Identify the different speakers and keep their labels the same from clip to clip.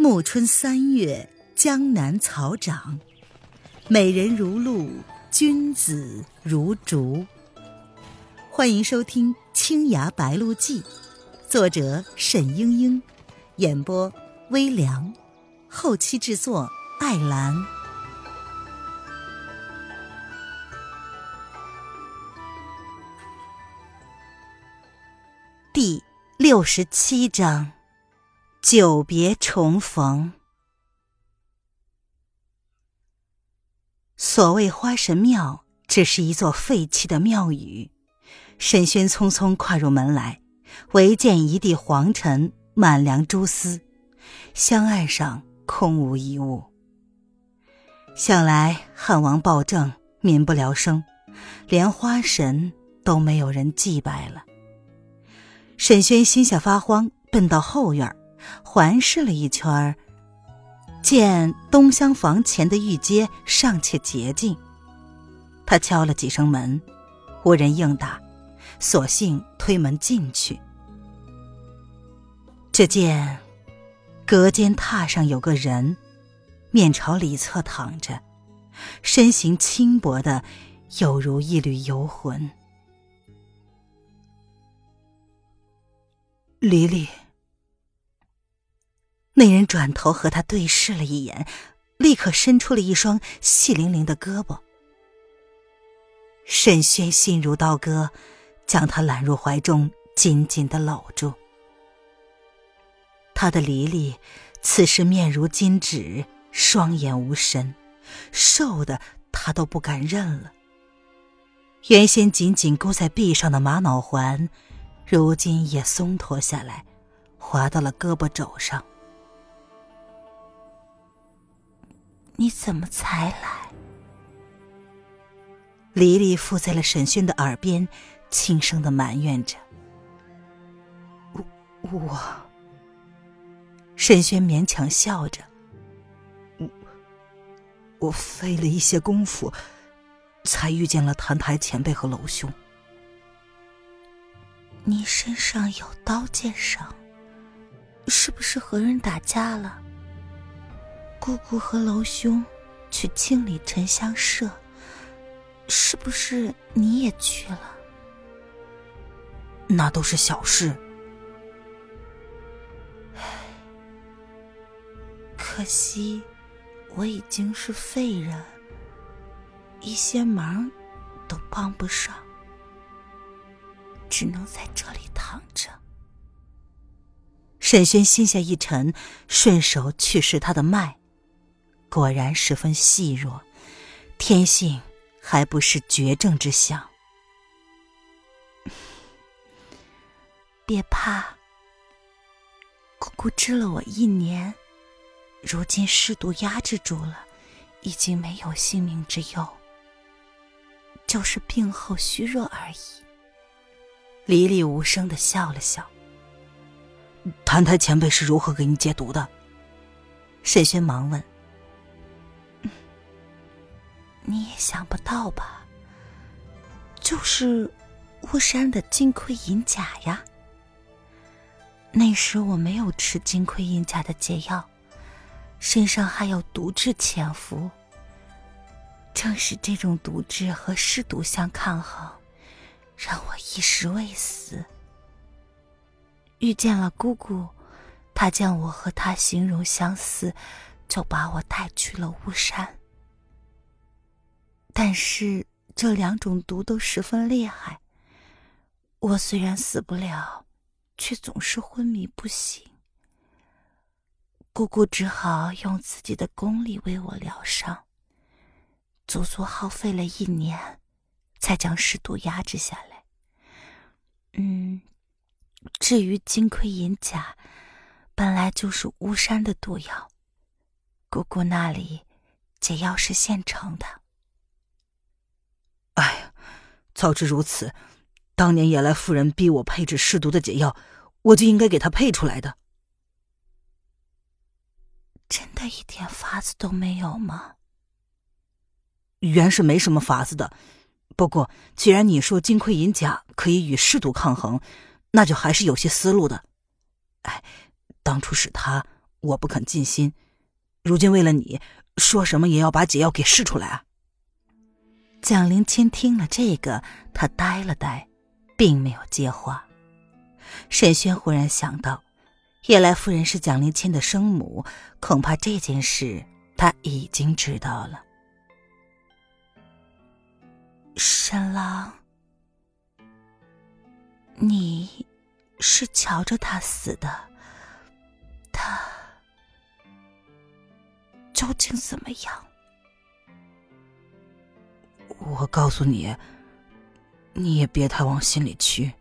Speaker 1: 暮春三月，江南草长，美人如露，君子如竹。欢迎收听《青崖白鹿记》，作者沈英英，演播微凉，后期制作艾兰。第六十七章。久别重逢。所谓花神庙，只是一座废弃的庙宇。沈轩匆匆跨入门来，唯见一地黄尘，满梁蛛丝，香案上空无一物。想来汉王暴政，民不聊生，连花神都没有人祭拜了。沈轩心下发慌，奔到后院环视了一圈，见东厢房前的玉阶尚且洁净。他敲了几声门，无人应答，索性推门进去。只见隔间榻上有个人，面朝里侧躺着，身形轻薄的，有如一缕游魂。
Speaker 2: 黎黎。
Speaker 1: 那人转头和他对视了一眼，立刻伸出了一双细灵灵的胳膊。沈轩心如刀割，将他揽入怀中，紧紧的搂住。他的黎黎此时面如金纸，双眼无神，瘦的他都不敢认了。原先紧紧箍在臂上的玛瑙环，如今也松脱下来，滑到了胳膊肘上。
Speaker 3: 你怎么才来？
Speaker 1: 黎黎附在了沈轩的耳边，轻声的埋怨着。
Speaker 2: 我我。
Speaker 1: 沈轩勉强笑着。
Speaker 2: 我我费了一些功夫，才遇见了谭台前辈和楼兄。
Speaker 3: 你身上有刀剑伤，是不是和人打架了？姑姑和楼兄去清理沉香社，是不是你也去了？
Speaker 2: 那都是小事。
Speaker 3: 可惜我已经是废人，一些忙都帮不上，只能在这里躺着。
Speaker 1: 沈轩心下一沉，顺手去试他的脉。果然十分细弱，天性还不是绝症之相。
Speaker 3: 别怕，姑姑治了我一年，如今尸毒压制住了，已经没有性命之忧，就是病后虚弱而已。
Speaker 1: 黎黎无声的笑了笑。
Speaker 2: 谭台前辈是如何给你解毒的？
Speaker 1: 沈轩忙问。
Speaker 3: 你也想不到吧？就是巫山的金盔银甲呀。那时我没有吃金盔银甲的解药，身上还有毒质潜伏。正是这种毒质和尸毒相抗衡，让我一时未死。遇见了姑姑，她见我和她形容相似，就把我带去了巫山。但是这两种毒都十分厉害。我虽然死不了，却总是昏迷不醒。姑姑只好用自己的功力为我疗伤，足足耗费了一年，才将尸毒压制下来。嗯，至于金盔银甲，本来就是巫山的毒药，姑姑那里解药是现成的。
Speaker 2: 哎呀，早知如此，当年野来夫人逼我配制试毒的解药，我就应该给她配出来的。
Speaker 3: 真的一点法子都没有吗？
Speaker 2: 原是没什么法子的，不过既然你说金盔银甲可以与尸毒抗衡，那就还是有些思路的。哎，当初是他我不肯尽心。如今为了你，说什么也要把解药给试出来啊！
Speaker 1: 蒋灵谦听了这个，他呆了呆，并没有接话。沈轩忽然想到，叶来夫人是蒋灵谦的生母，恐怕这件事他已经知道了。沈郎，你是瞧着他死的，他究竟怎么样？
Speaker 2: 我告诉你，你也别太往心里去。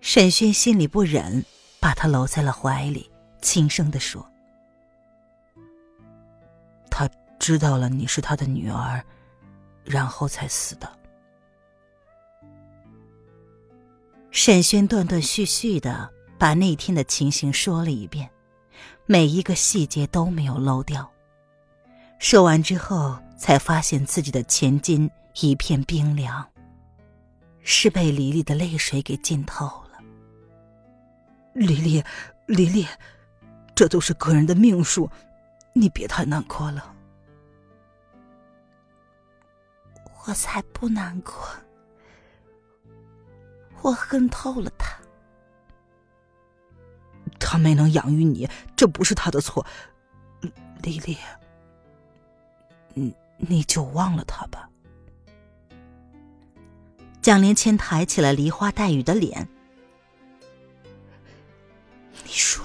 Speaker 1: 沈轩心里不忍，把他搂在了怀里，轻声的说：“
Speaker 2: 他知道了你是他的女儿，然后才死的。”
Speaker 1: 沈轩断断续续的把那天的情形说了一遍，每一个细节都没有漏掉。说完之后。才发现自己的前襟一片冰凉，是被黎黎的泪水给浸透了。
Speaker 2: 黎黎，黎黎，这都是个人的命数，你别太难过了。
Speaker 3: 我才不难过，我恨透了他。
Speaker 2: 他没能养育你，这不是他的错，黎黎。嗯。你就忘了他吧。
Speaker 1: 蒋连谦抬起了梨花带雨的脸。
Speaker 3: 你说，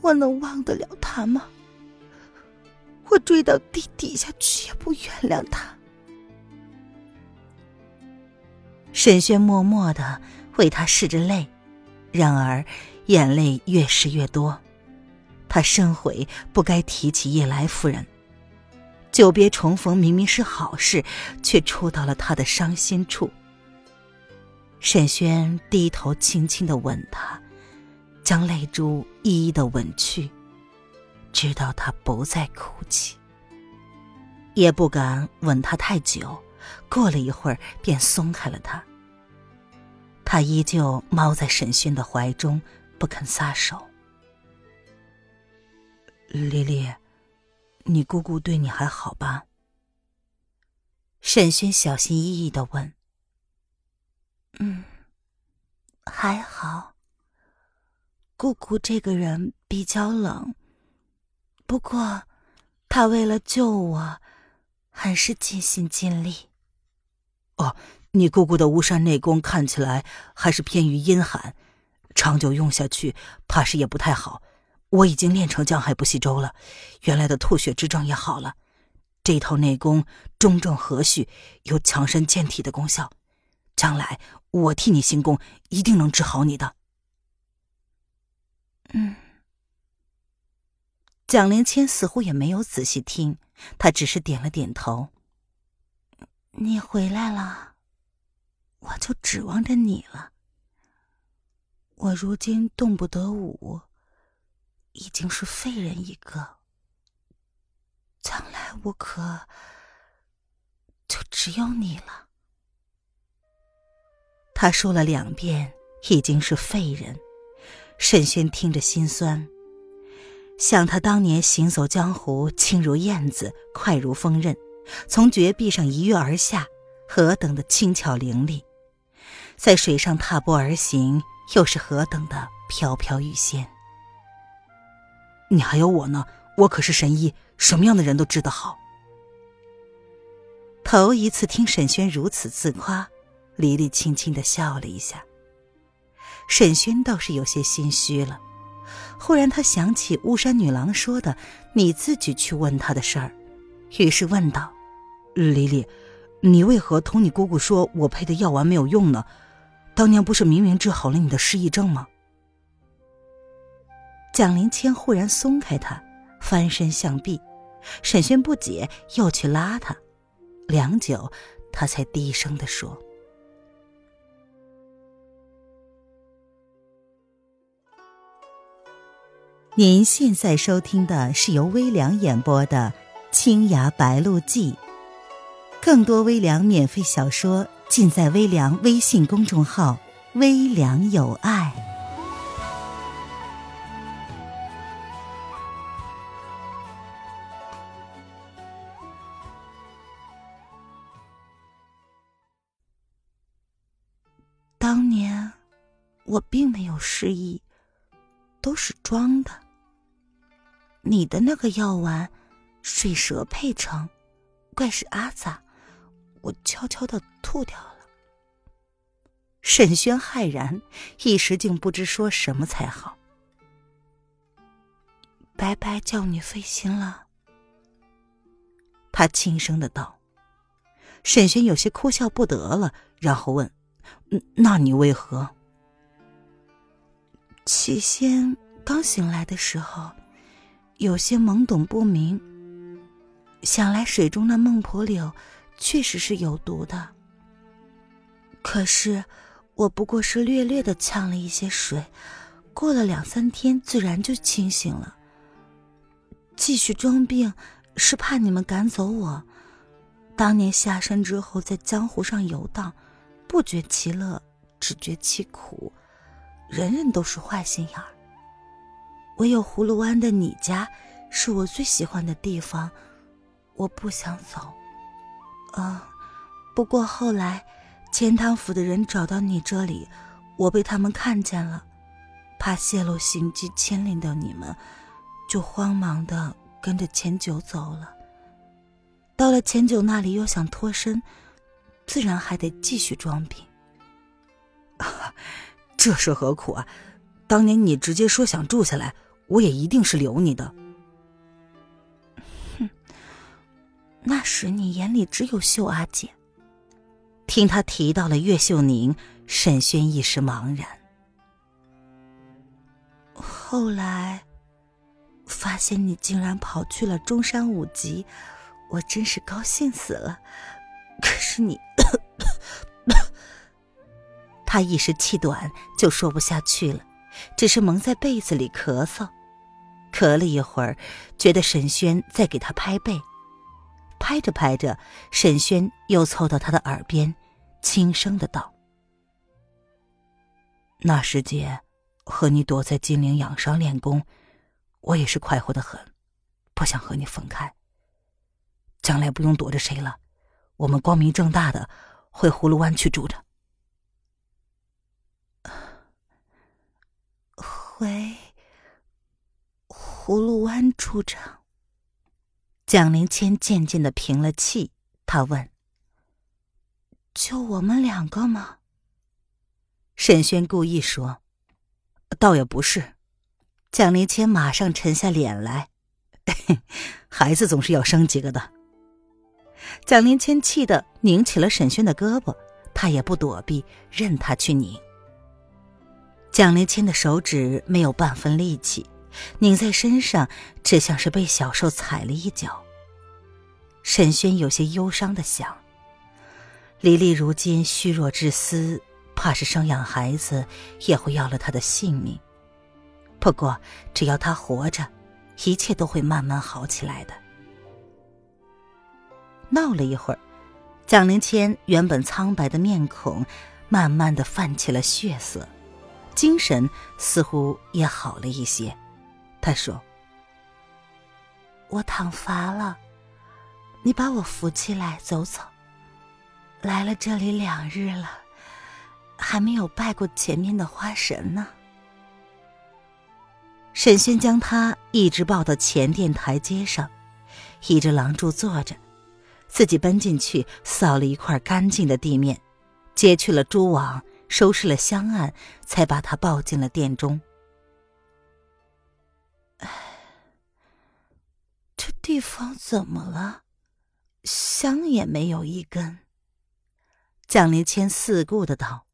Speaker 3: 我能忘得了他吗？我追到地底下去也不原谅他。
Speaker 1: 沈轩默默的为他拭着泪，然而眼泪越拭越多。他深悔不该提起叶来夫人。久别重逢明明是好事，却触到了他的伤心处。沈轩低头轻轻的吻她，将泪珠一一的吻去，直到她不再哭泣。也不敢吻她太久，过了一会儿便松开了她。他依旧猫在沈轩的怀中，不肯撒手。
Speaker 2: 丽丽。你姑姑对你还好吧？
Speaker 1: 沈轩小心翼翼的问。
Speaker 3: 嗯，还好。姑姑这个人比较冷，不过，她为了救我，还是尽心尽力。
Speaker 2: 哦，你姑姑的巫山内功看起来还是偏于阴寒，长久用下去，怕是也不太好。我已经练成江海不息舟了，原来的吐血之症也好了。这套内功中正和煦，有强身健体的功效。将来我替你行功，一定能治好你的。
Speaker 3: 嗯。
Speaker 1: 蒋灵谦似乎也没有仔细听，他只是点了点头。
Speaker 3: 你回来了，我就指望着你了。我如今动不得武。已经是废人一个，将来我可就只有你了。
Speaker 1: 他说了两遍，已经是废人。沈轩听着心酸，想他当年行走江湖，轻如燕子，快如风刃，从绝壁上一跃而下，何等的轻巧伶俐；在水上踏步而行，又是何等的飘飘欲仙。
Speaker 2: 你还有我呢，我可是神医，什么样的人都治得好。
Speaker 1: 头一次听沈轩如此自夸，黎黎轻轻的笑了一下。沈轩倒是有些心虚了，忽然他想起巫山女郎说的“你自己去问他的事儿”，于是问道：“
Speaker 2: 黎黎，你为何同你姑姑说我配的药丸没有用呢？当年不是明明治好了你的失忆症吗？”
Speaker 1: 蒋灵谦忽然松开他，翻身向壁。沈轩不解，又去拉他。良久，他才低声的说：“您现在收听的是由微凉演播的《青崖白鹿记》，更多微凉免费小说尽在微凉微信公众号‘微凉有爱’。”
Speaker 3: 我并没有失忆，都是装的。你的那个药丸，水蛇配成，怪是阿萨，我悄悄的吐掉了。
Speaker 1: 沈轩骇然，一时竟不知说什么才好。
Speaker 3: 白白叫你费心了。
Speaker 1: 他轻声的道。沈轩有些哭笑不得了，然后问：“那你为何？”
Speaker 3: 起先刚醒来的时候，有些懵懂不明。想来水中的孟婆柳确实是有毒的。可是我不过是略略的呛了一些水，过了两三天，自然就清醒了。继续装病，是怕你们赶走我。当年下山之后，在江湖上游荡，不觉其乐，只觉其苦。人人都是坏心眼儿，唯有葫芦湾的你家是我最喜欢的地方，我不想走。啊，不过后来钱塘府的人找到你这里，我被他们看见了，怕泄露行迹牵连到你们，就慌忙的跟着钱九走了。到了钱九那里，又想脱身，自然还得继续装病。
Speaker 2: 这是何苦啊？当年你直接说想住下来，我也一定是留你的。
Speaker 3: 哼，那时你眼里只有秀阿姐。
Speaker 1: 听他提到了岳秀宁，沈轩一时茫然。
Speaker 3: 后来，发现你竟然跑去了中山五级。我真是高兴死了，可是你，
Speaker 1: 他一时气短，就说不下去了，只是蒙在被子里咳嗽，咳了一会儿，觉得沈轩在给他拍背，拍着拍着，沈轩又凑到他的耳边，轻声的道：“那时节，和你躲在金陵养伤练功，我也是快活的很，不想和你分开。”将来不用躲着谁了，我们光明正大的回葫芦湾去住着。
Speaker 3: 回葫芦湾住着。
Speaker 1: 蒋灵谦渐渐的平了气，他问：“
Speaker 3: 就我们两个吗？”
Speaker 1: 沈轩故意说：“倒也不是。”蒋灵谦马上沉下脸来：“孩子总是要生几个的。”蒋灵谦气得拧起了沈轩的胳膊，他也不躲避，任他去拧。蒋灵谦的手指没有半分力气，拧在身上，只像是被小兽踩了一脚。沈轩有些忧伤的想：黎丽如今虚弱至死，怕是生养孩子也会要了他的性命。不过只要他活着，一切都会慢慢好起来的。闹了一会儿，蒋灵谦原本苍白的面孔，慢慢的泛起了血色，精神似乎也好了一些。他说：“
Speaker 3: 我躺乏了，你把我扶起来走走。来了这里两日了，还没有拜过前面的花神呢。”
Speaker 1: 沈轩将他一直抱到前殿台阶上，倚着廊柱坐着。自己奔进去，扫了一块干净的地面，揭去了蛛网，收拾了香案，才把他抱进了殿中。
Speaker 3: 哎，这地方怎么了？香也没有一根。
Speaker 1: 蒋灵谦四顾的道：“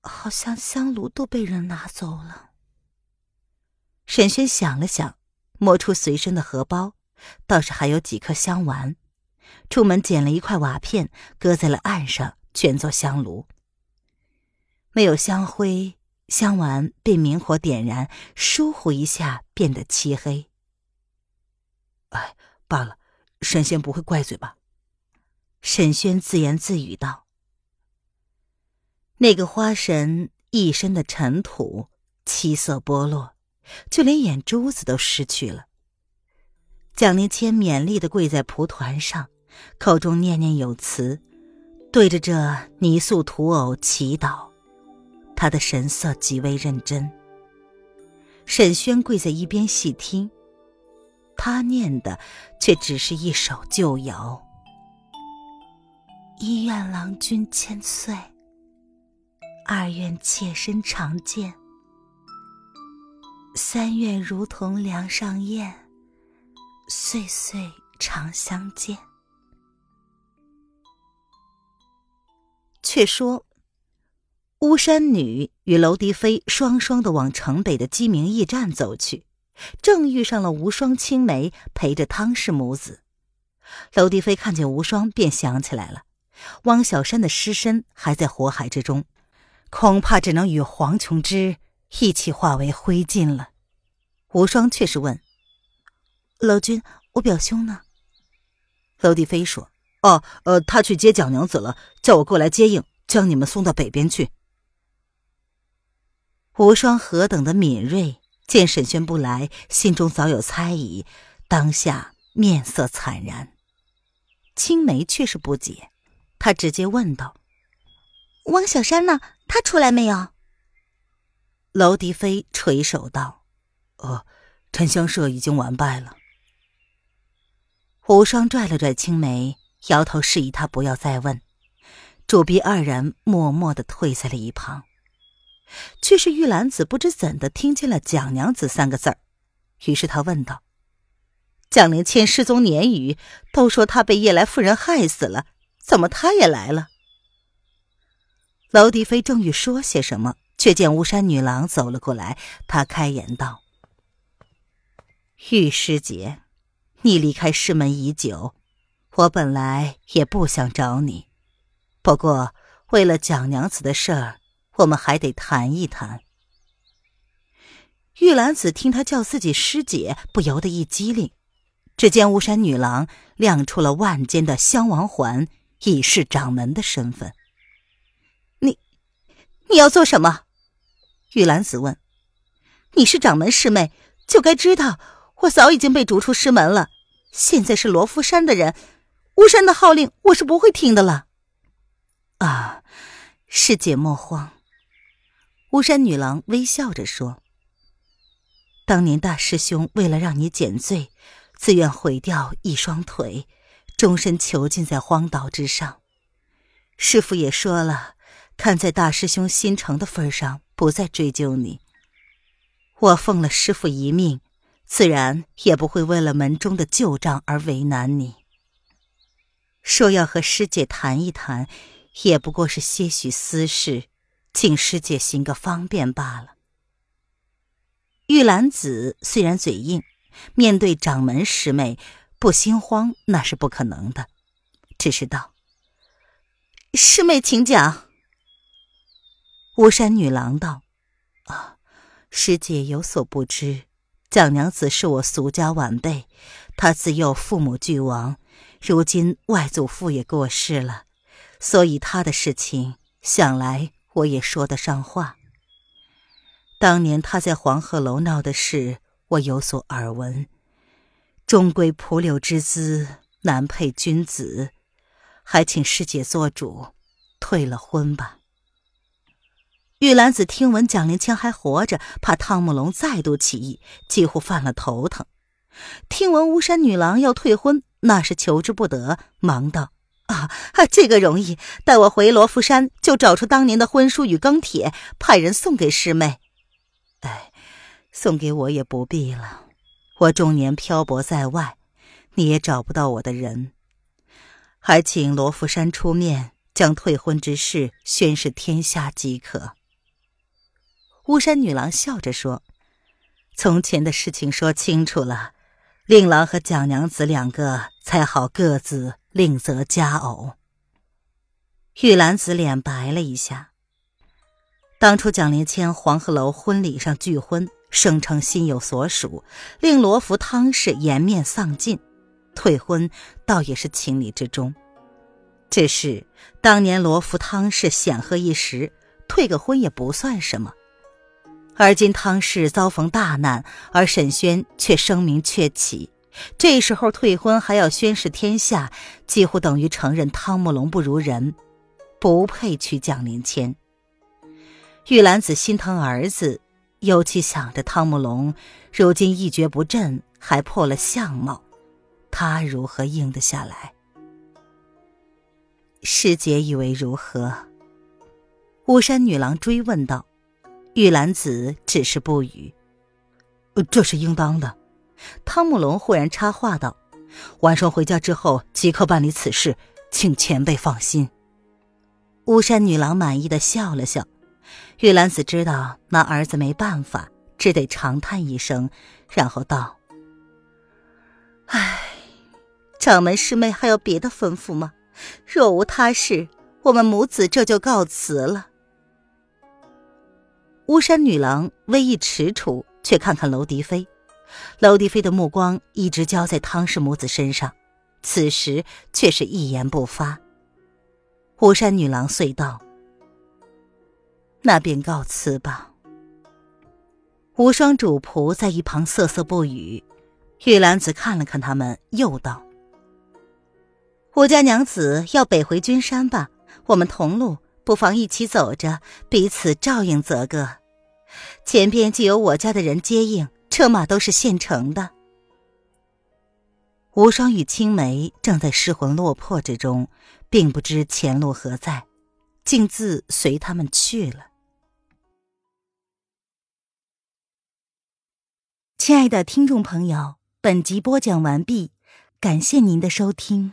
Speaker 3: 好像香炉都被人拿走了。”
Speaker 1: 沈轩想了想，摸出随身的荷包。倒是还有几颗香丸，出门捡了一块瓦片，搁在了岸上，全做香炉。没有香灰，香丸被明火点燃，疏忽一下变得漆黑。
Speaker 2: 哎，罢了，神仙不会怪罪吧？
Speaker 1: 沈轩自言自语道：“那个花神一身的尘土，七色剥落，就连眼珠子都失去了。”蒋灵谦勉力的跪在蒲团上，口中念念有词，对着这泥塑土偶祈祷，他的神色极为认真。沈轩跪在一边细听，他念的却只是一首旧谣：“
Speaker 3: 一愿郎君千岁，二愿妾身常见，三愿如同梁上燕，岁岁常相见。”
Speaker 1: 却说，巫山女与娄迪飞双双的往城北的鸡鸣驿站走去，正遇上了无双、青梅陪着汤氏母子。娄迪飞看见无双，便想起来了，汪小山的尸身还在火海之中，恐怕只能与黄琼枝一起化为灰烬了。无双却是问：“
Speaker 3: 娄君，我表兄呢？”
Speaker 1: 娄迪飞说。哦，呃，他去接蒋娘子了，叫我过来接应，将你们送到北边去。无双何等的敏锐，见沈轩不来，心中早有猜疑，当下面色惨然。青梅却是不解，她直接问道：“
Speaker 3: 汪小山呢？他出来没有？”
Speaker 1: 娄迪飞垂首道：“呃，沉香社已经完败了。”无双拽了拽青梅。摇头示意他不要再问，主婢二人默默的退在了一旁。却是玉兰子不知怎的听见了“蒋娘子”三个字儿，于是他问道：“蒋灵谦失踪年余，都说他被叶来夫人害死了，怎么他也来了？”娄迪飞正欲说些什么，却见巫山女郎走了过来，她开言道：“玉师姐，你离开师门已久。”我本来也不想找你，不过为了蒋娘子的事儿，我们还得谈一谈。玉兰子听他叫自己师姐，不由得一激灵。只见巫山女郎亮出了万间的香王环，以示掌门的身份。你，你要做什么？玉兰子问。你是掌门师妹，就该知道我早已经被逐出师门了。现在是罗浮山的人。巫山的号令，我是不会听的了。啊，师姐莫慌。巫山女郎微笑着说：“当年大师兄为了让你减罪，自愿毁掉一双腿，终身囚禁在荒岛之上。师傅也说了，看在大师兄心诚的份上，不再追究你。我奉了师傅一命，自然也不会为了门中的旧账而为难你。”说要和师姐谈一谈，也不过是些许私事，请师姐行个方便罢了。玉兰子虽然嘴硬，面对掌门师妹不心慌那是不可能的，只是道：“师妹，请讲。”巫山女郎道：“啊，师姐有所不知，蒋娘子是我俗家晚辈，她自幼父母俱亡。”如今外祖父也过世了，所以她的事情想来我也说得上话。当年他在黄鹤楼闹的事，我有所耳闻。终归蒲柳之姿难配君子，还请师姐做主，退了婚吧。玉兰子听闻蒋灵谦还活着，怕汤姆龙再度起义，几乎犯了头疼。听闻巫山女郎要退婚。那是求之不得，忙道：“啊，这个容易，待我回罗浮山，就找出当年的婚书与庚帖，派人送给师妹。哎，送给我也不必了，我终年漂泊在外，你也找不到我的人。还请罗浮山出面，将退婚之事宣示天下即可。”巫山女郎笑着说：“从前的事情说清楚了。”令郎和蒋娘子两个才好各自另择佳偶。玉兰子脸白了一下。当初蒋灵谦黄鹤楼婚礼上拒婚，声称心有所属，令罗福汤氏颜面丧尽，退婚倒也是情理之中。只是当年罗福汤氏显赫一时，退个婚也不算什么。而今汤氏遭逢大难，而沈轩却声名鹊起，这时候退婚还要宣示天下，几乎等于承认汤慕龙不如人，不配娶蒋灵谦。玉兰子心疼儿子，尤其想着汤姆龙如今一蹶不振，还破了相貌，他如何应得下来？师姐以为如何？巫山女郎追问道。玉兰子只是不语。
Speaker 2: 这是应当的。
Speaker 1: 汤姆龙忽然插话道：“
Speaker 2: 晚上回家之后即刻办理此事，请前辈放心。”
Speaker 1: 巫山女郎满意的笑了笑。玉兰子知道那儿子没办法，只得长叹一声，然后道：“唉，掌门师妹还有别的吩咐吗？若无他事，我们母子这就告辞了。”巫山女郎微一踟蹰，却看看娄迪飞。娄迪飞的目光一直交在汤氏母子身上，此时却是一言不发。巫山女郎遂道：“那便告辞吧。”无双主仆在一旁瑟瑟不语。玉兰子看了看他们，又道：“我家娘子要北回君山吧？我们同路。”不妨一起走着，彼此照应则个。前边既有我家的人接应，车马都是现成的。无双与青梅正在失魂落魄之中，并不知前路何在，径自随他们去了。亲爱的听众朋友，本集播讲完毕，感谢您的收听。